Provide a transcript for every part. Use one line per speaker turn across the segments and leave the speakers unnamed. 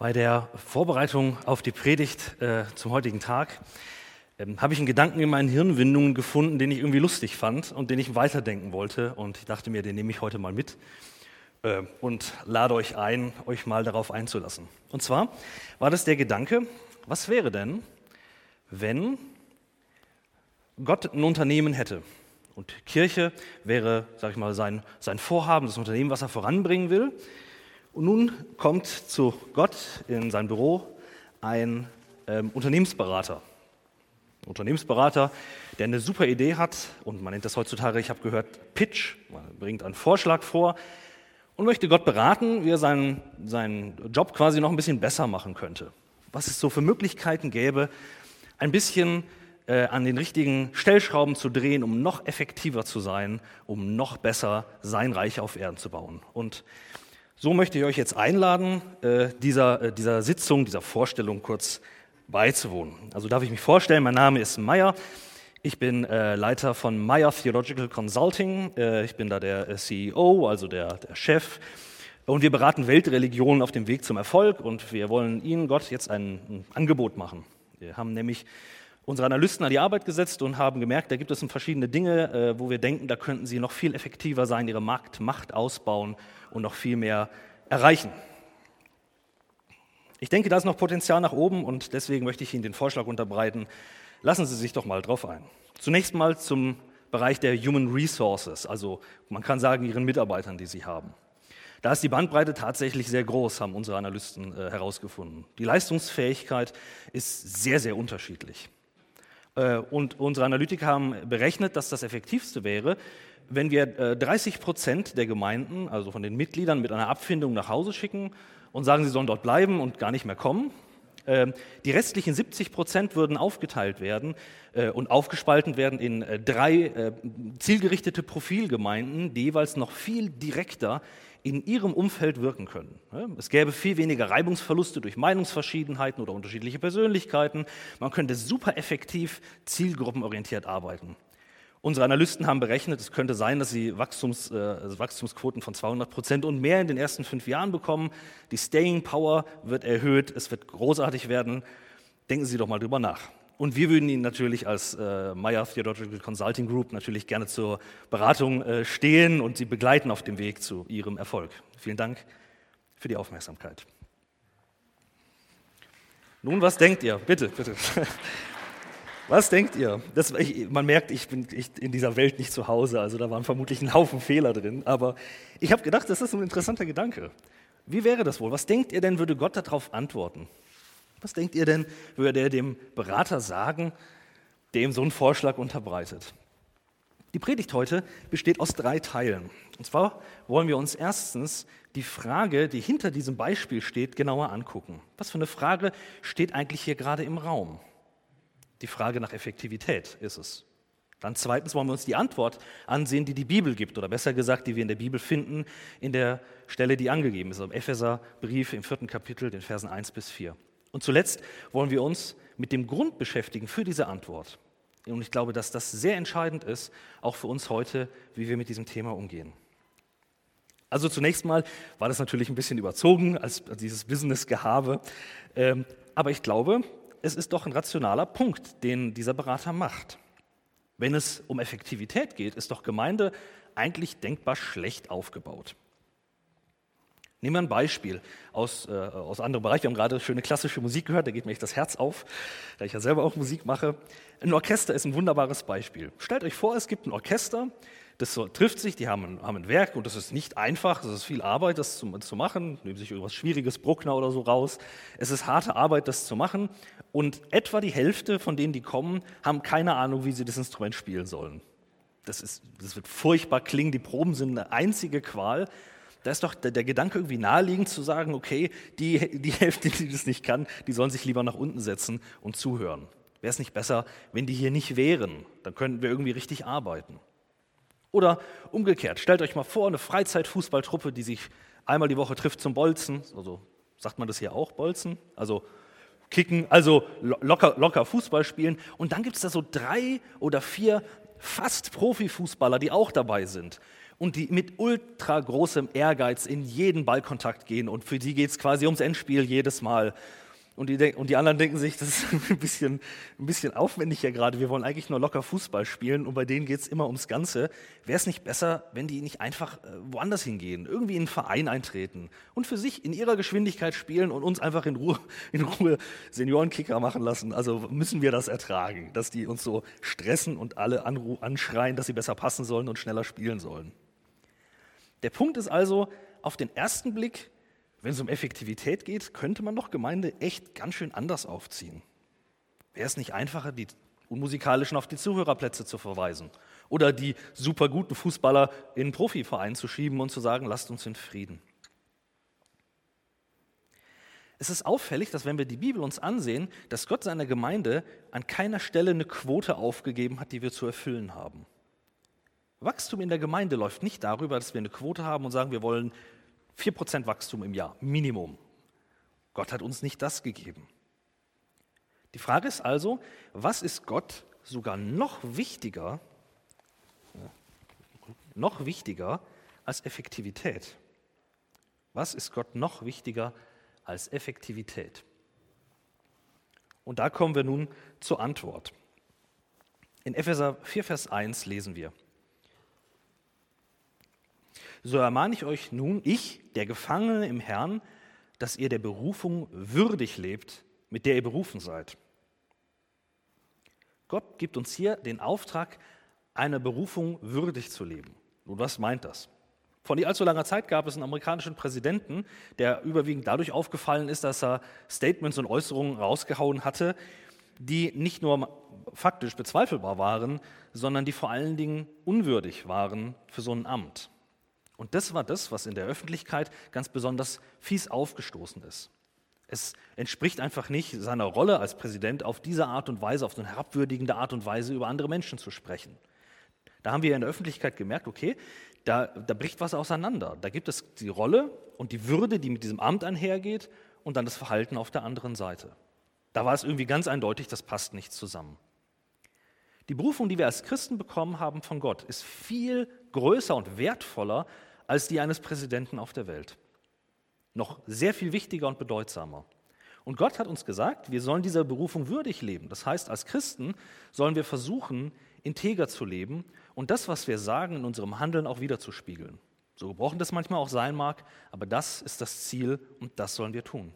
Bei der Vorbereitung auf die Predigt äh, zum heutigen Tag ähm, habe ich einen Gedanken in meinen Hirnwindungen gefunden, den ich irgendwie lustig fand und den ich weiterdenken wollte. Und ich dachte mir, den nehme ich heute mal mit äh, und lade euch ein, euch mal darauf einzulassen. Und zwar war das der Gedanke, was wäre denn, wenn Gott ein Unternehmen hätte und Kirche wäre, sag ich mal, sein, sein Vorhaben, das Unternehmen, was er voranbringen will. Und nun kommt zu Gott in sein Büro ein ähm, Unternehmensberater. Ein Unternehmensberater, der eine super Idee hat und man nennt das heutzutage, ich habe gehört, Pitch, man bringt einen Vorschlag vor und möchte Gott beraten, wie er seinen, seinen Job quasi noch ein bisschen besser machen könnte. Was es so für Möglichkeiten gäbe, ein bisschen äh, an den richtigen Stellschrauben zu drehen, um noch effektiver zu sein, um noch besser sein Reich auf Erden zu bauen. Und so möchte ich euch jetzt einladen, äh, dieser, äh, dieser Sitzung, dieser Vorstellung kurz beizuwohnen. Also darf ich mich vorstellen, mein Name ist Meyer. Ich bin äh, Leiter von Meyer Theological Consulting. Äh, ich bin da der äh, CEO, also der, der Chef. Und wir beraten Weltreligionen auf dem Weg zum Erfolg und wir wollen Ihnen, Gott, jetzt ein, ein Angebot machen. Wir haben nämlich unsere Analysten an die Arbeit gesetzt und haben gemerkt, da gibt es verschiedene Dinge, äh, wo wir denken, da könnten sie noch viel effektiver sein, ihre Marktmacht ausbauen und noch viel mehr erreichen. Ich denke, da ist noch Potenzial nach oben und deswegen möchte ich Ihnen den Vorschlag unterbreiten. Lassen Sie sich doch mal drauf ein. Zunächst mal zum Bereich der Human Resources, also man kann sagen Ihren Mitarbeitern, die Sie haben. Da ist die Bandbreite tatsächlich sehr groß, haben unsere Analysten äh, herausgefunden. Die Leistungsfähigkeit ist sehr, sehr unterschiedlich. Äh, und unsere Analytiker haben berechnet, dass das Effektivste wäre, wenn wir 30 äh, Prozent der Gemeinden, also von den Mitgliedern, mit einer Abfindung nach Hause schicken und sagen, sie sollen dort bleiben und gar nicht mehr kommen. Ähm, die restlichen 70 Prozent würden aufgeteilt werden äh, und aufgespalten werden in drei zielgerichtete Profilgemeinden, die jeweils noch viel direkter in ihrem Umfeld wirken können. Es gäbe viel weniger Reibungsverluste durch Meinungsverschiedenheiten oder unterschiedliche Persönlichkeiten. Man könnte super effektiv zielgruppenorientiert arbeiten. Unsere Analysten haben berechnet, es könnte sein, dass sie Wachstums, äh, also Wachstumsquoten von 200 Prozent und mehr in den ersten fünf Jahren bekommen. Die Staying Power wird erhöht, es wird großartig werden. Denken Sie doch mal drüber nach. Und wir würden Ihnen natürlich als äh, Meyer Theological Consulting Group natürlich gerne zur Beratung äh, stehen und Sie begleiten auf dem Weg zu Ihrem Erfolg. Vielen Dank für die Aufmerksamkeit. Nun, was denkt ihr? Bitte, bitte. Was denkt ihr? Das, ich, man merkt, ich bin ich, in dieser Welt nicht zu Hause, also da waren vermutlich ein Haufen Fehler drin. Aber ich habe gedacht, das ist ein interessanter Gedanke. Wie wäre das wohl? Was denkt ihr denn, würde Gott darauf antworten? Was denkt ihr denn, würde er dem Berater sagen, dem so einen Vorschlag unterbreitet? Die Predigt heute besteht aus drei Teilen. Und zwar wollen wir uns erstens die Frage, die hinter diesem Beispiel steht, genauer angucken. Was für eine Frage steht eigentlich hier gerade im Raum? Die Frage nach Effektivität ist es. Dann zweitens wollen wir uns die Antwort ansehen, die die Bibel gibt, oder besser gesagt, die wir in der Bibel finden, in der Stelle, die angegeben ist, im Epheserbrief im vierten Kapitel, den Versen 1 bis 4. Und zuletzt wollen wir uns mit dem Grund beschäftigen für diese Antwort. Und ich glaube, dass das sehr entscheidend ist, auch für uns heute, wie wir mit diesem Thema umgehen. Also zunächst mal war das natürlich ein bisschen überzogen als dieses Business-Gehabe. Ähm, aber ich glaube, es ist doch ein rationaler Punkt, den dieser Berater macht. Wenn es um Effektivität geht, ist doch Gemeinde eigentlich denkbar schlecht aufgebaut. Nehmen wir ein Beispiel aus, äh, aus anderem Bereich. Wir haben gerade schöne klassische Musik gehört, da geht mir echt das Herz auf, da ich ja selber auch Musik mache. Ein Orchester ist ein wunderbares Beispiel. Stellt euch vor, es gibt ein Orchester, das so, trifft sich, die haben ein, haben ein Werk und das ist nicht einfach, es ist viel Arbeit, das zu, zu machen, nehmen sich irgendwas Schwieriges, Bruckner oder so raus. Es ist harte Arbeit, das zu machen und etwa die Hälfte von denen, die kommen, haben keine Ahnung, wie sie das Instrument spielen sollen. Das, ist, das wird furchtbar klingen, die Proben sind eine einzige Qual da ist doch der, Gedanke irgendwie naheliegend zu sagen, okay, die, die Hälfte, die das nicht kann, die sollen sich lieber nach unten setzen und zuhören. Wäre es nicht besser, wenn die hier nicht wären? Dann könnten wir irgendwie richtig arbeiten. Oder umgekehrt, stellt euch mal vor, eine Freizeitfußballtruppe, die sich einmal die Woche trifft zum Bolzen, also sagt man das hier auch, Bolzen, also kicken, also locker, locker Fußball spielen. Und dann gibt es da so drei oder vier fast Profifußballer, die auch dabei sind. Und die mit ultra großem Ehrgeiz in jeden Ballkontakt gehen und für die geht es quasi ums Endspiel jedes Mal. Und die, und die anderen denken sich, das ist ein bisschen, ein bisschen aufwendig hier gerade. Wir wollen eigentlich nur locker Fußball spielen und bei denen geht es immer ums Ganze. Wäre es nicht besser, wenn die nicht einfach äh, woanders hingehen, irgendwie in einen Verein eintreten und für sich in ihrer Geschwindigkeit spielen und uns einfach in Ruhe, in Ruhe Seniorenkicker machen lassen? Also müssen wir das ertragen, dass die uns so stressen und alle anschreien, dass sie besser passen sollen und schneller spielen sollen. Der Punkt ist also, auf den ersten Blick wenn es um Effektivität geht, könnte man doch Gemeinde echt ganz schön anders aufziehen. Wäre es nicht einfacher, die Unmusikalischen auf die Zuhörerplätze zu verweisen oder die super guten Fußballer in einen Profiverein zu schieben und zu sagen, lasst uns in Frieden. Es ist auffällig, dass wenn wir die Bibel uns ansehen, dass Gott seiner Gemeinde an keiner Stelle eine Quote aufgegeben hat, die wir zu erfüllen haben. Wachstum in der Gemeinde läuft nicht darüber, dass wir eine Quote haben und sagen, wir wollen 4% Wachstum im Jahr, Minimum. Gott hat uns nicht das gegeben. Die Frage ist also, was ist Gott sogar noch wichtiger, noch wichtiger als Effektivität? Was ist Gott noch wichtiger als Effektivität? Und da kommen wir nun zur Antwort. In Epheser 4, Vers 1 lesen wir, so ermahne ich euch nun, ich, der Gefangene im Herrn, dass ihr der Berufung würdig lebt, mit der ihr berufen seid. Gott gibt uns hier den Auftrag, einer Berufung würdig zu leben. Nun, was meint das? Vor nicht allzu langer Zeit gab es einen amerikanischen Präsidenten, der überwiegend dadurch aufgefallen ist, dass er Statements und Äußerungen rausgehauen hatte, die nicht nur faktisch bezweifelbar waren, sondern die vor allen Dingen unwürdig waren für so ein Amt. Und das war das, was in der Öffentlichkeit ganz besonders fies aufgestoßen ist. Es entspricht einfach nicht seiner Rolle als Präsident, auf diese Art und Weise, auf so eine herabwürdigende Art und Weise über andere Menschen zu sprechen. Da haben wir in der Öffentlichkeit gemerkt, okay, da, da bricht was auseinander. Da gibt es die Rolle und die Würde, die mit diesem Amt einhergeht, und dann das Verhalten auf der anderen Seite. Da war es irgendwie ganz eindeutig, das passt nicht zusammen. Die Berufung, die wir als Christen bekommen haben von Gott, ist viel größer und wertvoller als die eines Präsidenten auf der Welt. Noch sehr viel wichtiger und bedeutsamer. Und Gott hat uns gesagt, wir sollen dieser Berufung würdig leben. Das heißt, als Christen sollen wir versuchen, integer zu leben und das, was wir sagen, in unserem Handeln auch wiederzuspiegeln. So gebrochen das manchmal auch sein mag, aber das ist das Ziel und das sollen wir tun.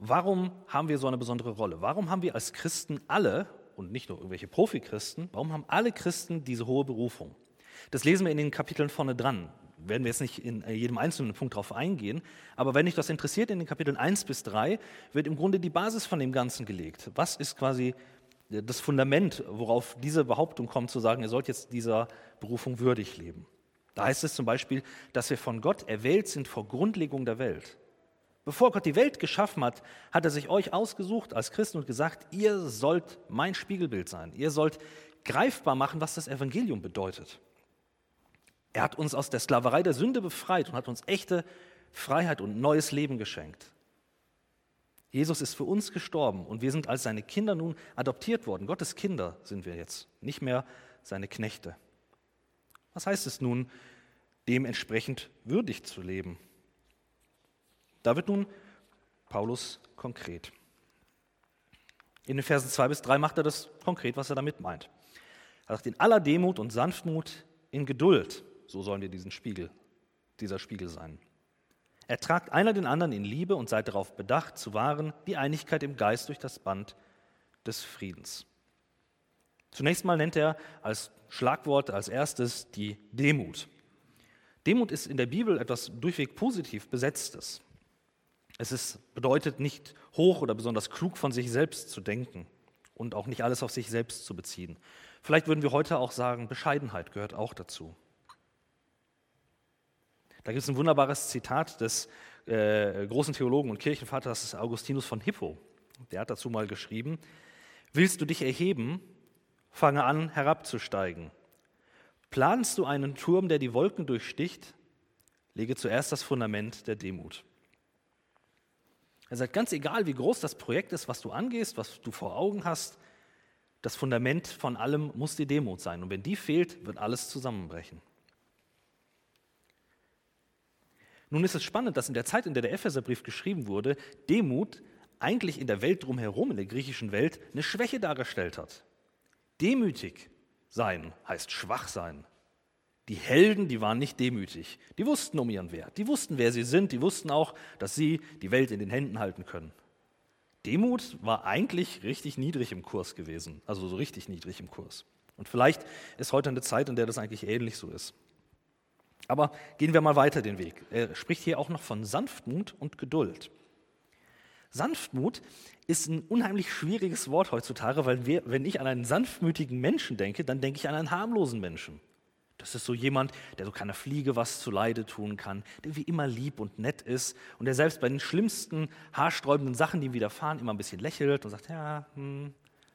Warum haben wir so eine besondere Rolle? Warum haben wir als Christen alle und nicht nur irgendwelche Profi-Christen, warum haben alle Christen diese hohe Berufung? Das lesen wir in den Kapiteln vorne dran. Werden wir jetzt nicht in äh, jedem einzelnen Punkt darauf eingehen, aber wenn dich das interessiert, in den Kapiteln 1 bis 3 wird im Grunde die Basis von dem Ganzen gelegt. Was ist quasi äh, das Fundament, worauf diese Behauptung kommt, zu sagen, ihr sollt jetzt dieser Berufung würdig leben? Da heißt es zum Beispiel, dass wir von Gott erwählt sind vor Grundlegung der Welt. Bevor Gott die Welt geschaffen hat, hat er sich euch ausgesucht als Christen und gesagt, ihr sollt mein Spiegelbild sein. Ihr sollt greifbar machen, was das Evangelium bedeutet. Er hat uns aus der Sklaverei der Sünde befreit und hat uns echte Freiheit und neues Leben geschenkt. Jesus ist für uns gestorben und wir sind als seine Kinder nun adoptiert worden. Gottes Kinder sind wir jetzt, nicht mehr seine Knechte. Was heißt es nun, dementsprechend würdig zu leben? Da wird nun Paulus konkret. In den Versen 2 bis 3 macht er das konkret, was er damit meint. Er sagt, in aller Demut und Sanftmut, in Geduld, so sollen wir diesen Spiegel, dieser Spiegel sein. Ertragt einer den anderen in Liebe und seid darauf bedacht, zu wahren die Einigkeit im Geist durch das Band des Friedens. Zunächst mal nennt er als Schlagwort als erstes die Demut. Demut ist in der Bibel etwas durchweg positiv Besetztes. Es ist, bedeutet nicht hoch oder besonders klug von sich selbst zu denken und auch nicht alles auf sich selbst zu beziehen. Vielleicht würden wir heute auch sagen, Bescheidenheit gehört auch dazu. Da gibt es ein wunderbares Zitat des äh, großen Theologen und Kirchenvaters Augustinus von Hippo. Der hat dazu mal geschrieben, willst du dich erheben, fange an herabzusteigen. Planst du einen Turm, der die Wolken durchsticht, lege zuerst das Fundament der Demut. Er sagt, ganz egal, wie groß das Projekt ist, was du angehst, was du vor Augen hast, das Fundament von allem muss die Demut sein. Und wenn die fehlt, wird alles zusammenbrechen. Nun ist es spannend, dass in der Zeit, in der der Epheserbrief geschrieben wurde, Demut eigentlich in der Welt drumherum, in der griechischen Welt, eine Schwäche dargestellt hat. Demütig sein heißt schwach sein. Die Helden, die waren nicht demütig. Die wussten um ihren Wert. Die wussten, wer sie sind. Die wussten auch, dass sie die Welt in den Händen halten können. Demut war eigentlich richtig niedrig im Kurs gewesen. Also so richtig niedrig im Kurs. Und vielleicht ist heute eine Zeit, in der das eigentlich ähnlich so ist. Aber gehen wir mal weiter den Weg. Er spricht hier auch noch von Sanftmut und Geduld. Sanftmut ist ein unheimlich schwieriges Wort heutzutage, weil wir, wenn ich an einen sanftmütigen Menschen denke, dann denke ich an einen harmlosen Menschen. Das ist so jemand, der so keiner Fliege was zu Leide tun kann, der wie immer lieb und nett ist und der selbst bei den schlimmsten, haarsträubenden Sachen, die ihm widerfahren, immer ein bisschen lächelt und sagt, ja, hm,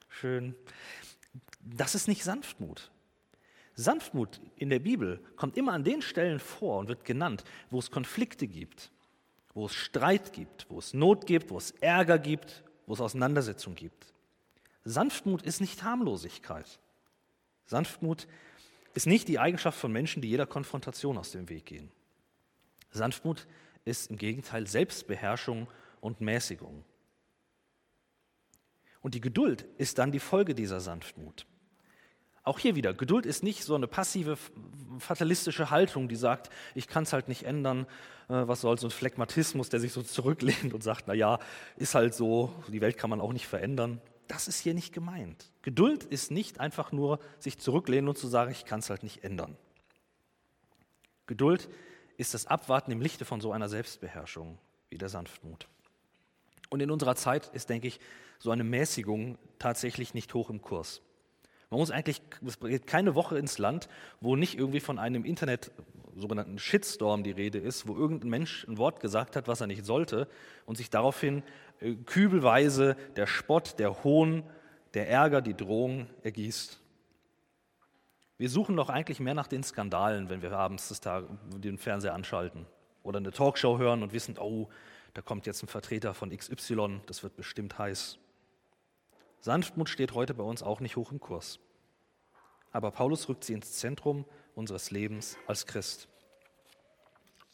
schön. Das ist nicht Sanftmut. Sanftmut in der Bibel kommt immer an den Stellen vor und wird genannt, wo es Konflikte gibt, wo es Streit gibt, wo es Not gibt, wo es Ärger gibt, wo es Auseinandersetzung gibt. Sanftmut ist nicht Harmlosigkeit. Sanftmut ist nicht die Eigenschaft von Menschen, die jeder Konfrontation aus dem Weg gehen. Sanftmut ist im Gegenteil Selbstbeherrschung und Mäßigung. Und die Geduld ist dann die Folge dieser Sanftmut. Auch hier wieder, Geduld ist nicht so eine passive, fatalistische Haltung, die sagt, ich kann es halt nicht ändern, äh, was soll so ein Phlegmatismus, der sich so zurücklehnt und sagt, na ja, ist halt so, die Welt kann man auch nicht verändern. Das ist hier nicht gemeint. Geduld ist nicht einfach nur sich zurücklehnen und zu sagen, ich kann es halt nicht ändern. Geduld ist das Abwarten im Lichte von so einer Selbstbeherrschung wie der Sanftmut. Und in unserer Zeit ist, denke ich, so eine Mäßigung tatsächlich nicht hoch im Kurs. Man muss eigentlich, es geht keine Woche ins Land, wo nicht irgendwie von einem Internet sogenannten Shitstorm die Rede ist, wo irgendein Mensch ein Wort gesagt hat, was er nicht sollte und sich daraufhin kübelweise der Spott, der Hohn, der Ärger, die Drohung ergießt. Wir suchen doch eigentlich mehr nach den Skandalen, wenn wir abends Tag, den Fernseher anschalten oder eine Talkshow hören und wissen, oh, da kommt jetzt ein Vertreter von XY, das wird bestimmt heiß. Sanftmut steht heute bei uns auch nicht hoch im Kurs. Aber Paulus rückt sie ins Zentrum unseres Lebens als Christ.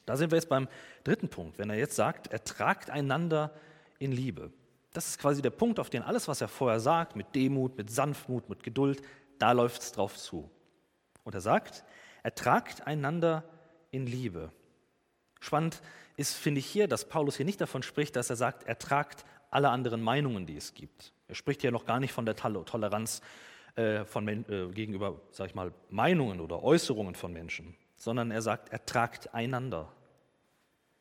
Da sind wir jetzt beim dritten Punkt, wenn er jetzt sagt, ertragt einander in Liebe. Das ist quasi der Punkt, auf den alles, was er vorher sagt, mit Demut, mit Sanftmut, mit Geduld, da läuft es drauf zu. Und er sagt, ertragt einander in Liebe. Spannend ist, finde ich hier, dass Paulus hier nicht davon spricht, dass er sagt, ertragt alle anderen Meinungen, die es gibt. Er spricht ja noch gar nicht von der Toleranz äh, von, äh, gegenüber, sag ich mal, Meinungen oder Äußerungen von Menschen, sondern er sagt, er tragt einander.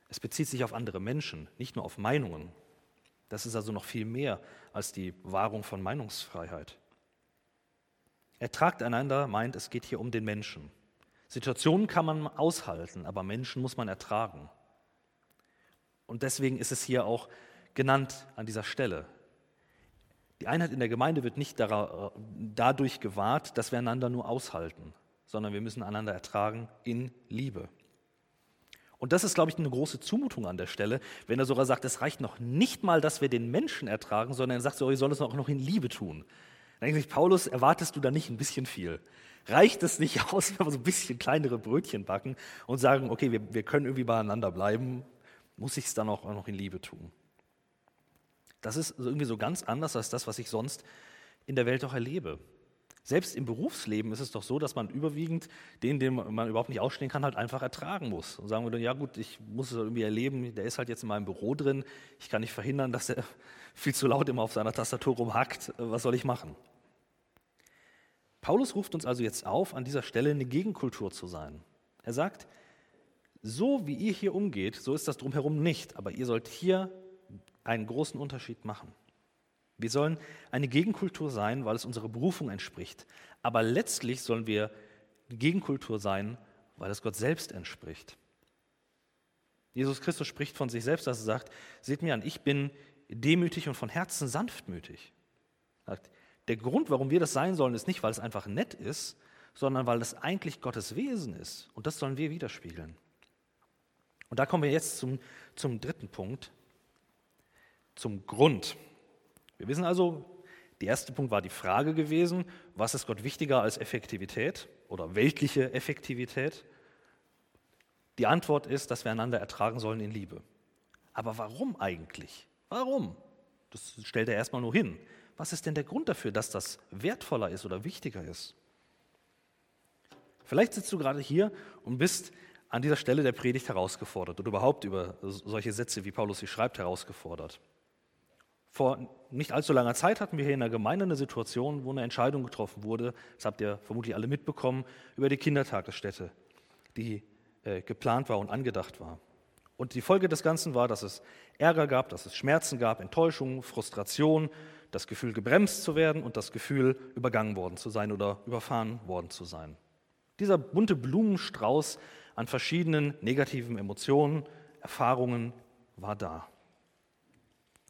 Es bezieht sich auf andere Menschen, nicht nur auf Meinungen. Das ist also noch viel mehr als die Wahrung von Meinungsfreiheit. Er tragt einander meint, es geht hier um den Menschen. Situationen kann man aushalten, aber Menschen muss man ertragen. Und deswegen ist es hier auch genannt an dieser Stelle. Die Einheit in der Gemeinde wird nicht dadurch gewahrt, dass wir einander nur aushalten, sondern wir müssen einander ertragen in Liebe. Und das ist, glaube ich, eine große Zumutung an der Stelle, wenn er sogar sagt, es reicht noch nicht mal, dass wir den Menschen ertragen, sondern er sagt, so, wir sollen es auch noch in Liebe tun. Dann denke ich, Paulus, erwartest du da nicht ein bisschen viel? Reicht es nicht aus, wenn wir so ein bisschen kleinere Brötchen backen und sagen, okay, wir, wir können irgendwie beieinander bleiben, muss ich es dann auch noch in Liebe tun? Das ist irgendwie so ganz anders als das, was ich sonst in der Welt auch erlebe. Selbst im Berufsleben ist es doch so, dass man überwiegend den, den man überhaupt nicht ausstehen kann, halt einfach ertragen muss. Und sagen würde, ja gut, ich muss es irgendwie erleben, der ist halt jetzt in meinem Büro drin, ich kann nicht verhindern, dass er viel zu laut immer auf seiner Tastatur rumhackt, was soll ich machen? Paulus ruft uns also jetzt auf, an dieser Stelle eine Gegenkultur zu sein. Er sagt, so wie ihr hier umgeht, so ist das drumherum nicht, aber ihr sollt hier einen großen Unterschied machen. Wir sollen eine Gegenkultur sein, weil es unserer Berufung entspricht. Aber letztlich sollen wir Gegenkultur sein, weil es Gott selbst entspricht. Jesus Christus spricht von sich selbst, dass er sagt, seht mir an, ich bin demütig und von Herzen sanftmütig. Der Grund, warum wir das sein sollen, ist nicht, weil es einfach nett ist, sondern weil es eigentlich Gottes Wesen ist. Und das sollen wir widerspiegeln. Und da kommen wir jetzt zum, zum dritten Punkt, zum Grund. Wir wissen also, Der erste Punkt war die Frage gewesen, was ist Gott wichtiger als Effektivität oder weltliche Effektivität? Die Antwort ist, dass wir einander ertragen sollen in Liebe. Aber warum eigentlich? Warum? Das stellt er erstmal nur hin. Was ist denn der Grund dafür, dass das wertvoller ist oder wichtiger ist? Vielleicht sitzt du gerade hier und bist an dieser Stelle der Predigt herausgefordert oder überhaupt über solche Sätze, wie Paulus sie schreibt, herausgefordert. Vor nicht allzu langer Zeit hatten wir hier in der Gemeinde eine Situation, wo eine Entscheidung getroffen wurde, das habt ihr vermutlich alle mitbekommen, über die Kindertagesstätte, die äh, geplant war und angedacht war. Und die Folge des Ganzen war, dass es Ärger gab, dass es Schmerzen gab, Enttäuschung, Frustration, das Gefühl, gebremst zu werden und das Gefühl, übergangen worden zu sein oder überfahren worden zu sein. Dieser bunte Blumenstrauß an verschiedenen negativen Emotionen, Erfahrungen war da.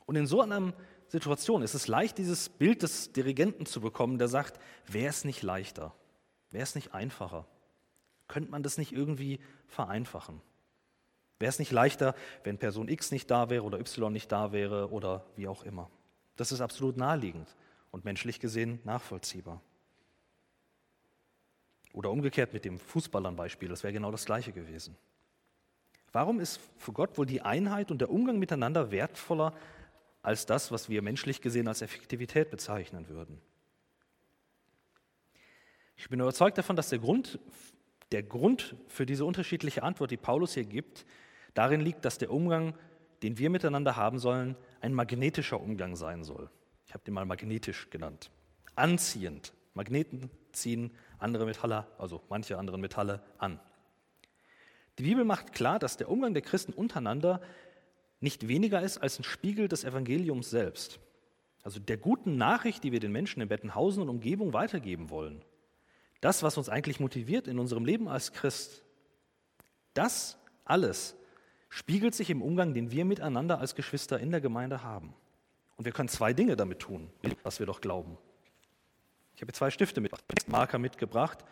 Und in so einer Situation ist es leicht, dieses Bild des Dirigenten zu bekommen, der sagt, wäre es nicht leichter, wäre es nicht einfacher, könnte man das nicht irgendwie vereinfachen? Wäre es nicht leichter, wenn Person X nicht da wäre oder Y nicht da wäre oder wie auch immer? Das ist absolut naheliegend und menschlich gesehen nachvollziehbar. Oder umgekehrt mit dem Fußballern-Beispiel, das wäre genau das gleiche gewesen. Warum ist für Gott wohl die Einheit und der Umgang miteinander wertvoller als das, was wir menschlich gesehen als Effektivität bezeichnen würden? Ich bin überzeugt davon, dass der Grund, der Grund für diese unterschiedliche Antwort, die Paulus hier gibt, darin liegt, dass der Umgang, den wir miteinander haben sollen, ein magnetischer Umgang sein soll. Ich habe den mal magnetisch genannt. Anziehend. Magneten ziehen andere Metalle, also manche andere Metalle an. Die Bibel macht klar, dass der Umgang der Christen untereinander nicht weniger ist als ein Spiegel des Evangeliums selbst. Also der guten Nachricht, die wir den Menschen in Bettenhausen und Umgebung weitergeben wollen. Das, was uns eigentlich motiviert in unserem Leben als Christ. Das alles spiegelt sich im Umgang, den wir miteinander als Geschwister in der Gemeinde haben. Und wir können zwei Dinge damit tun, was wir doch glauben. Ich habe zwei Stifte mit, Marker mitgebracht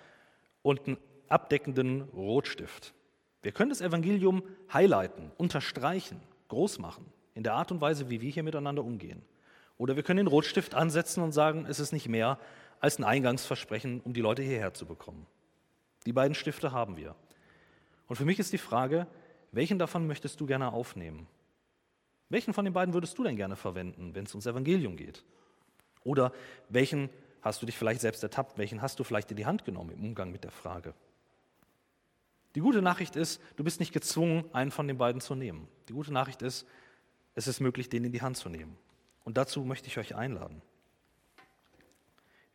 und einen abdeckenden Rotstift. Wir können das Evangelium highlighten, unterstreichen, groß machen, in der Art und Weise, wie wir hier miteinander umgehen. Oder wir können den Rotstift ansetzen und sagen, es ist nicht mehr als ein Eingangsversprechen, um die Leute hierher zu bekommen. Die beiden Stifte haben wir. Und für mich ist die Frage, welchen davon möchtest du gerne aufnehmen? Welchen von den beiden würdest du denn gerne verwenden, wenn es ums Evangelium geht? Oder welchen Hast du dich vielleicht selbst ertappt? Welchen hast du vielleicht in die Hand genommen im Umgang mit der Frage? Die gute Nachricht ist, du bist nicht gezwungen, einen von den beiden zu nehmen. Die gute Nachricht ist, es ist möglich, den in die Hand zu nehmen. Und dazu möchte ich euch einladen.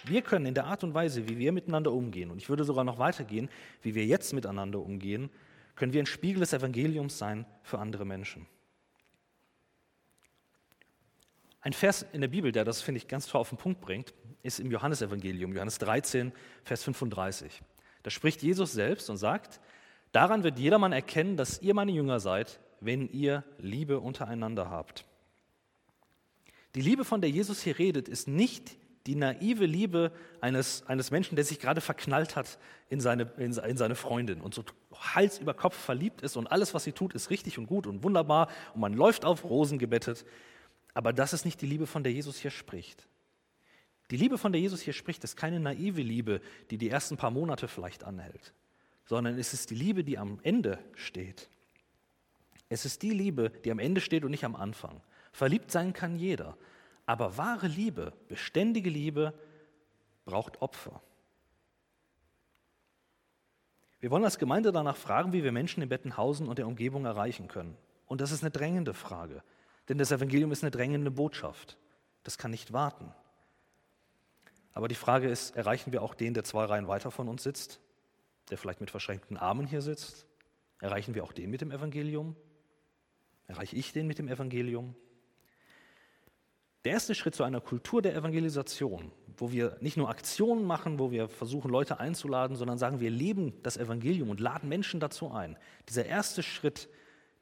Wir können in der Art und Weise, wie wir miteinander umgehen, und ich würde sogar noch weitergehen, wie wir jetzt miteinander umgehen, können wir ein Spiegel des Evangeliums sein für andere Menschen. Ein Vers in der Bibel, der das, finde ich, ganz toll auf den Punkt bringt, ist im Johannesevangelium, Johannes 13, Vers 35. Da spricht Jesus selbst und sagt, daran wird jedermann erkennen, dass ihr meine Jünger seid, wenn ihr Liebe untereinander habt. Die Liebe, von der Jesus hier redet, ist nicht die naive Liebe eines, eines Menschen, der sich gerade verknallt hat in seine, in, in seine Freundin und so Hals über Kopf verliebt ist und alles, was sie tut, ist richtig und gut und wunderbar und man läuft auf Rosen gebettet. Aber das ist nicht die Liebe, von der Jesus hier spricht. Die Liebe, von der Jesus hier spricht, ist keine naive Liebe, die die ersten paar Monate vielleicht anhält, sondern es ist die Liebe, die am Ende steht. Es ist die Liebe, die am Ende steht und nicht am Anfang. Verliebt sein kann jeder, aber wahre Liebe, beständige Liebe braucht Opfer. Wir wollen als Gemeinde danach fragen, wie wir Menschen in Bettenhausen und der Umgebung erreichen können. Und das ist eine drängende Frage, denn das Evangelium ist eine drängende Botschaft. Das kann nicht warten. Aber die Frage ist, erreichen wir auch den, der zwei Reihen weiter von uns sitzt, der vielleicht mit verschränkten Armen hier sitzt? Erreichen wir auch den mit dem Evangelium? Erreiche ich den mit dem Evangelium? Der erste Schritt zu einer Kultur der Evangelisation, wo wir nicht nur Aktionen machen, wo wir versuchen, Leute einzuladen, sondern sagen, wir leben das Evangelium und laden Menschen dazu ein. Dieser erste Schritt,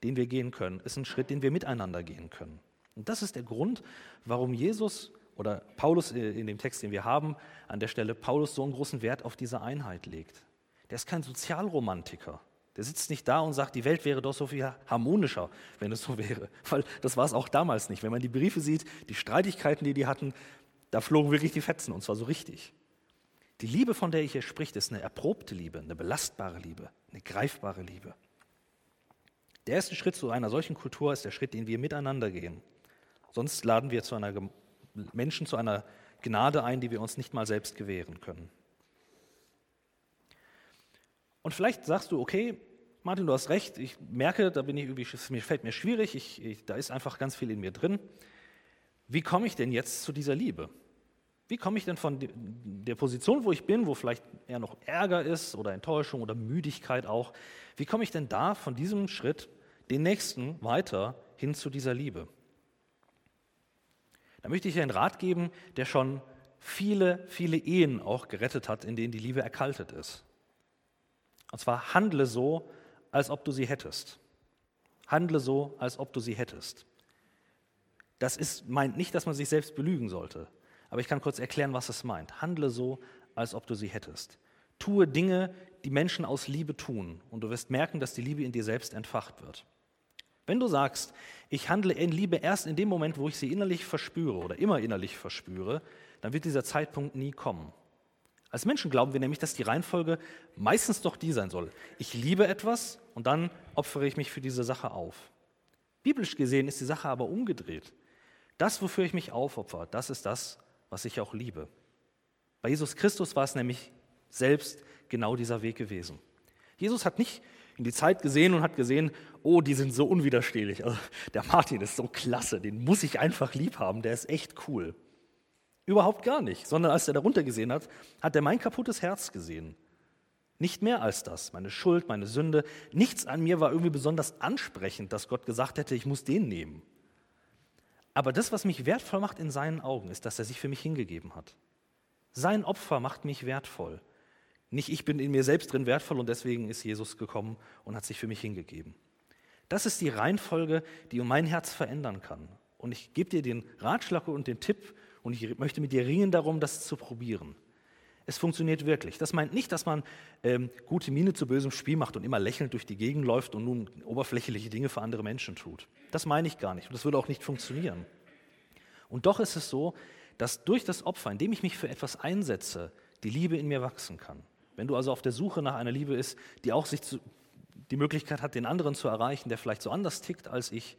den wir gehen können, ist ein Schritt, den wir miteinander gehen können. Und das ist der Grund, warum Jesus oder Paulus äh, in dem Text, den wir haben, an der Stelle Paulus so einen großen Wert auf diese Einheit legt. Der ist kein Sozialromantiker. Der sitzt nicht da und sagt, die Welt wäre doch so viel harmonischer, wenn es so wäre. Weil das war es auch damals nicht. Wenn man die Briefe sieht, die Streitigkeiten, die die hatten, da flogen wirklich die Fetzen und zwar so richtig. Die Liebe, von der ich hier spricht, ist eine erprobte Liebe, eine belastbare Liebe, eine greifbare Liebe. Der erste Schritt zu einer solchen Kultur ist der Schritt, den wir miteinander gehen. Sonst laden wir zu einer Menschen zu einer Gnade ein, die wir uns nicht mal selbst gewähren können. Und vielleicht sagst du, okay, Martin, du hast recht, ich merke, da bin ich irgendwie, es fällt mir schwierig, ich, ich, da ist einfach ganz viel in mir drin. Wie komme ich denn jetzt zu dieser Liebe? Wie komme ich denn von der Position, wo ich bin, wo vielleicht eher noch Ärger ist oder Enttäuschung oder Müdigkeit auch, wie komme ich denn da von diesem Schritt, den nächsten, weiter hin zu dieser Liebe? Da möchte ich dir einen Rat geben, der schon viele, viele Ehen auch gerettet hat, in denen die Liebe erkaltet ist. Und zwar handle so, als ob du sie hättest. Handle so, als ob du sie hättest. Das ist, meint nicht, dass man sich selbst belügen sollte, aber ich kann kurz erklären, was es meint. Handle so, als ob du sie hättest. Tue Dinge, die Menschen aus Liebe tun, und du wirst merken, dass die Liebe in dir selbst entfacht wird. Wenn du sagst, ich handle in Liebe erst in dem Moment, wo ich sie innerlich verspüre oder immer innerlich verspüre, dann wird dieser Zeitpunkt nie kommen. Als Menschen glauben wir nämlich, dass die Reihenfolge meistens doch die sein soll. Ich liebe etwas und dann opfere ich mich für diese Sache auf. Biblisch gesehen ist die Sache aber umgedreht. Das, wofür ich mich aufopfer, das ist das, was ich auch liebe. Bei Jesus Christus war es nämlich selbst genau dieser Weg gewesen. Jesus hat nicht in die Zeit gesehen und hat gesehen, oh, die sind so unwiderstehlich. Also, der Martin ist so klasse, den muss ich einfach lieb haben, der ist echt cool. Überhaupt gar nicht, sondern als er darunter gesehen hat, hat er mein kaputtes Herz gesehen. Nicht mehr als das, meine Schuld, meine Sünde. Nichts an mir war irgendwie besonders ansprechend, dass Gott gesagt hätte, ich muss den nehmen. Aber das, was mich wertvoll macht in seinen Augen, ist, dass er sich für mich hingegeben hat. Sein Opfer macht mich wertvoll. Nicht ich bin in mir selbst drin wertvoll und deswegen ist Jesus gekommen und hat sich für mich hingegeben. Das ist die Reihenfolge, die mein Herz verändern kann. Und ich gebe dir den Ratschlag und den Tipp, und ich möchte mit dir ringen darum, das zu probieren. Es funktioniert wirklich. Das meint nicht, dass man ähm, gute Miene zu bösem Spiel macht und immer lächelnd durch die Gegend läuft und nun oberflächliche Dinge für andere Menschen tut. Das meine ich gar nicht und das würde auch nicht funktionieren. Und doch ist es so, dass durch das Opfer, indem ich mich für etwas einsetze, die Liebe in mir wachsen kann. Wenn du also auf der Suche nach einer Liebe ist, die auch sich zu, die Möglichkeit hat, den anderen zu erreichen, der vielleicht so anders tickt als ich,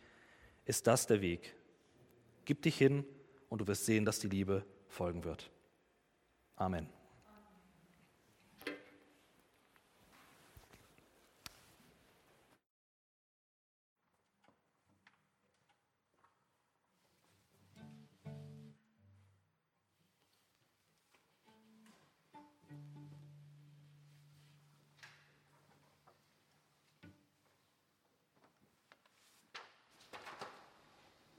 ist das der Weg. Gib dich hin und du wirst sehen, dass die Liebe folgen wird. Amen.